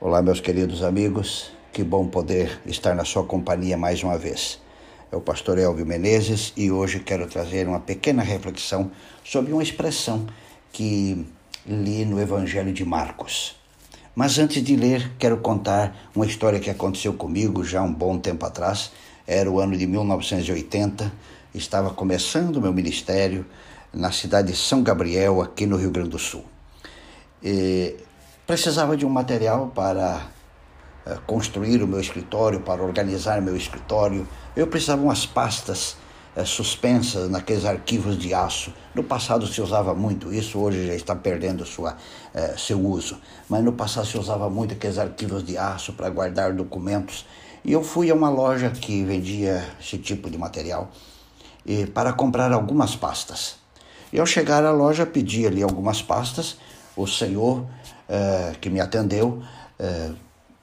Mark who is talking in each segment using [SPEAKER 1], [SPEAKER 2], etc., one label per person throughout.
[SPEAKER 1] Olá, meus queridos amigos, que bom poder estar na sua companhia mais uma vez. É o pastor Elvio Menezes e hoje quero trazer uma pequena reflexão sobre uma expressão que li no Evangelho de Marcos. Mas antes de ler, quero contar uma história que aconteceu comigo já um bom tempo atrás. Era o ano de 1980, estava começando meu ministério na cidade de São Gabriel, aqui no Rio Grande do Sul. E precisava de um material para uh, construir o meu escritório, para organizar meu escritório. Eu precisava de umas pastas uh, suspensas naqueles arquivos de aço. No passado se usava muito isso, hoje já está perdendo sua, uh, seu uso. Mas no passado se usava muito aqueles arquivos de aço para guardar documentos. E eu fui a uma loja que vendia esse tipo de material e, para comprar algumas pastas. E ao chegar à loja, pedi ali algumas pastas. O senhor é, que me atendeu, é,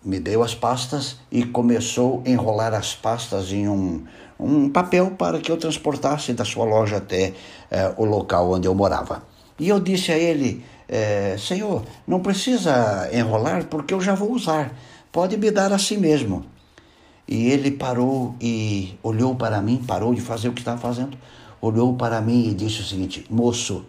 [SPEAKER 1] me deu as pastas e começou a enrolar as pastas em um, um papel para que eu transportasse da sua loja até é, o local onde eu morava. E eu disse a ele, Senhor, não precisa enrolar porque eu já vou usar, pode me dar assim mesmo. E ele parou e olhou para mim, parou de fazer o que estava fazendo, olhou para mim e disse o seguinte: Moço,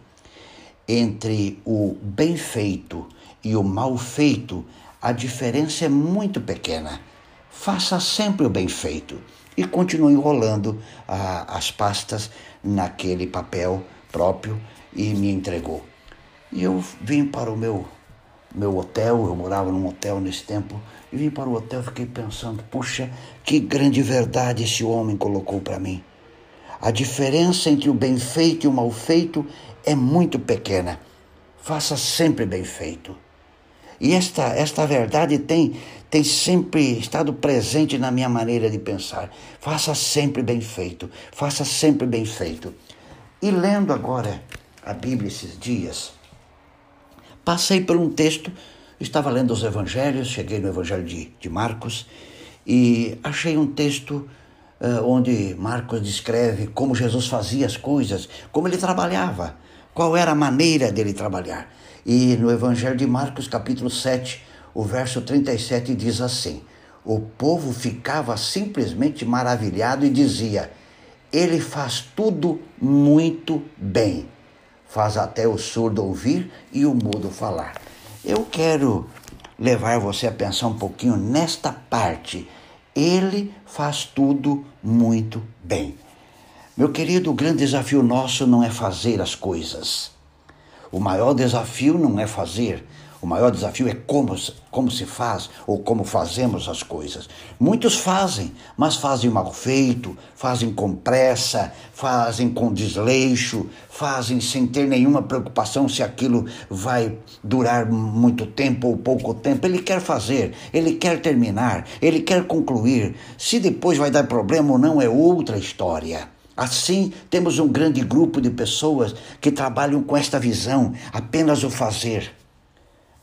[SPEAKER 1] entre o bem feito e o mal feito, a diferença é muito pequena. Faça sempre o bem feito e continue enrolando ah, as pastas naquele papel próprio e me entregou. E eu vim para o meu meu hotel, eu morava num hotel nesse tempo, e vim para o hotel e fiquei pensando, puxa, que grande verdade esse homem colocou para mim. A diferença entre o bem feito e o mal feito é muito pequena. Faça sempre bem feito. E esta, esta verdade tem, tem sempre estado presente na minha maneira de pensar. Faça sempre bem feito. Faça sempre bem feito. E lendo agora a Bíblia esses dias, passei por um texto, estava lendo os evangelhos, cheguei no evangelho de, de Marcos e achei um texto uh, onde Marcos descreve como Jesus fazia as coisas, como ele trabalhava, qual era a maneira dele trabalhar. E no Evangelho de Marcos, capítulo 7, o verso 37 diz assim: O povo ficava simplesmente maravilhado e dizia: Ele faz tudo muito bem. Faz até o surdo ouvir e o mudo falar. Eu quero levar você a pensar um pouquinho nesta parte. Ele faz tudo muito bem. Meu querido, o grande desafio nosso não é fazer as coisas. O maior desafio não é fazer, o maior desafio é como, como se faz ou como fazemos as coisas. Muitos fazem, mas fazem mal feito, fazem com pressa, fazem com desleixo, fazem sem ter nenhuma preocupação se aquilo vai durar muito tempo ou pouco tempo. Ele quer fazer, ele quer terminar, ele quer concluir. Se depois vai dar problema ou não é outra história. Assim, temos um grande grupo de pessoas que trabalham com esta visão, apenas o fazer.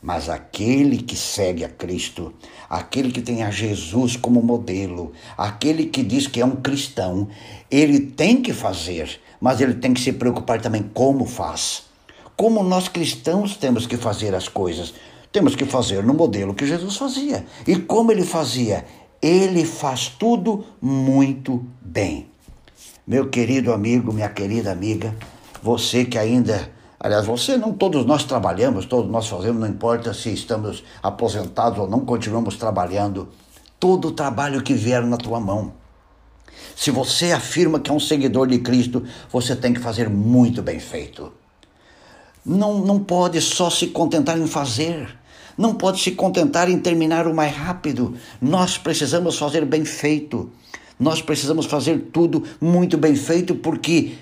[SPEAKER 1] Mas aquele que segue a Cristo, aquele que tem a Jesus como modelo, aquele que diz que é um cristão, ele tem que fazer, mas ele tem que se preocupar também como faz. Como nós cristãos temos que fazer as coisas? Temos que fazer no modelo que Jesus fazia. E como ele fazia? Ele faz tudo muito bem. Meu querido amigo, minha querida amiga, você que ainda, aliás, você não, todos nós trabalhamos, todos nós fazemos, não importa se estamos aposentados ou não, continuamos trabalhando. Todo o trabalho que vier na tua mão. Se você afirma que é um seguidor de Cristo, você tem que fazer muito bem feito. Não, não pode só se contentar em fazer. Não pode se contentar em terminar o mais rápido. Nós precisamos fazer bem feito. Nós precisamos fazer tudo muito bem feito porque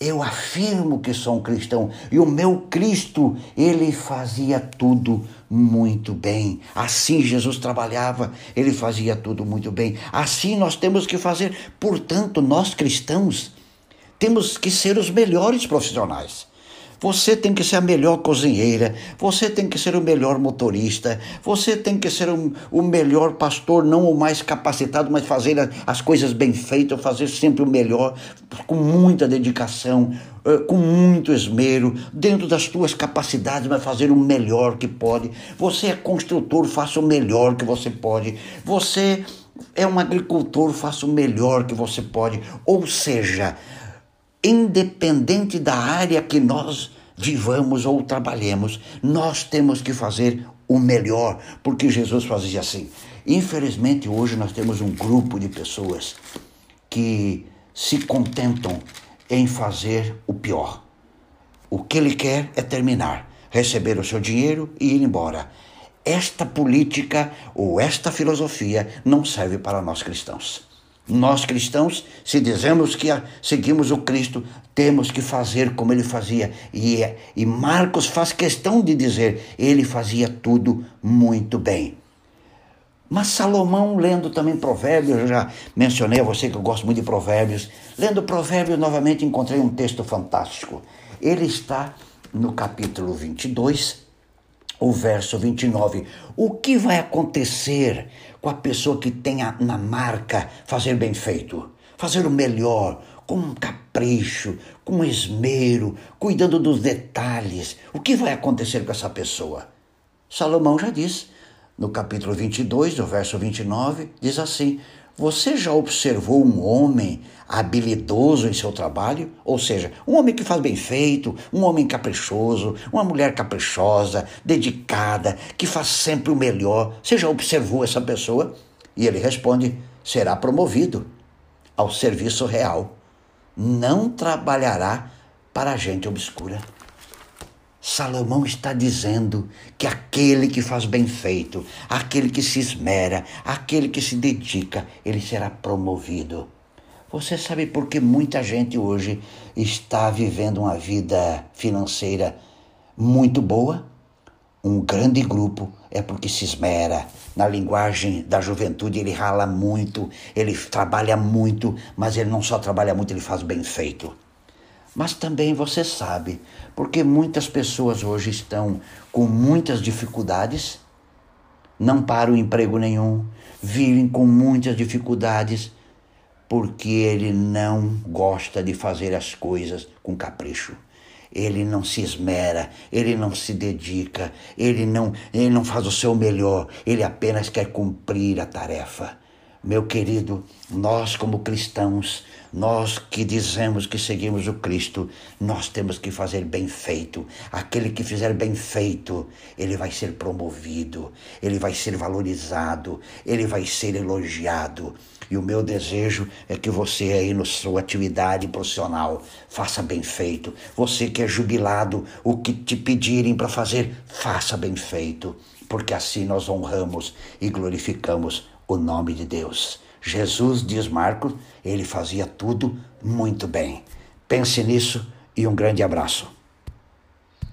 [SPEAKER 1] eu afirmo que sou um cristão e o meu Cristo, ele fazia tudo muito bem. Assim Jesus trabalhava, ele fazia tudo muito bem. Assim nós temos que fazer. Portanto, nós cristãos temos que ser os melhores profissionais. Você tem que ser a melhor cozinheira, você tem que ser o melhor motorista, você tem que ser o, o melhor pastor, não o mais capacitado, mas fazer as coisas bem feitas, fazer sempre o melhor, com muita dedicação, eh, com muito esmero, dentro das tuas capacidades, mas fazer o melhor que pode. Você é construtor, faça o melhor que você pode. Você é um agricultor, faça o melhor que você pode. Ou seja, independente da área que nós vivamos ou trabalhemos, nós temos que fazer o melhor, porque Jesus fazia assim. Infelizmente, hoje nós temos um grupo de pessoas que se contentam em fazer o pior. O que ele quer é terminar, receber o seu dinheiro e ir embora. Esta política ou esta filosofia não serve para nós cristãos. Nós cristãos, se dizemos que seguimos o Cristo, temos que fazer como ele fazia. E, e Marcos faz questão de dizer, ele fazia tudo muito bem. Mas Salomão, lendo também Provérbios, eu já mencionei a você que eu gosto muito de Provérbios. Lendo Provérbios, novamente encontrei um texto fantástico. Ele está no capítulo 22, o verso 29. O que vai acontecer com a pessoa que tenha na marca fazer bem feito? Fazer o melhor, com um capricho, com esmero, cuidando dos detalhes. O que vai acontecer com essa pessoa? Salomão já disse, no capítulo 22, do verso 29, diz assim: você já observou um homem habilidoso em seu trabalho? Ou seja, um homem que faz bem feito, um homem caprichoso, uma mulher caprichosa, dedicada, que faz sempre o melhor. Você já observou essa pessoa? E ele responde: será promovido ao serviço real. Não trabalhará para a gente obscura. Salomão está dizendo que aquele que faz bem feito, aquele que se esmera, aquele que se dedica, ele será promovido. Você sabe por que muita gente hoje está vivendo uma vida financeira muito boa? Um grande grupo é porque se esmera. Na linguagem da juventude, ele rala muito, ele trabalha muito, mas ele não só trabalha muito, ele faz bem feito. Mas também você sabe, porque muitas pessoas hoje estão com muitas dificuldades, não param emprego nenhum, vivem com muitas dificuldades, porque ele não gosta de fazer as coisas com capricho. Ele não se esmera, ele não se dedica, ele não, ele não faz o seu melhor, ele apenas quer cumprir a tarefa. Meu querido, nós como cristãos, nós que dizemos que seguimos o Cristo, nós temos que fazer bem feito. Aquele que fizer bem feito, ele vai ser promovido, ele vai ser valorizado, ele vai ser elogiado. E o meu desejo é que você aí na sua atividade profissional faça bem feito. Você que é jubilado, o que te pedirem para fazer, faça bem feito, porque assim nós honramos e glorificamos o nome de Deus. Jesus, diz Marcos, ele fazia tudo muito bem. Pense nisso e um grande abraço.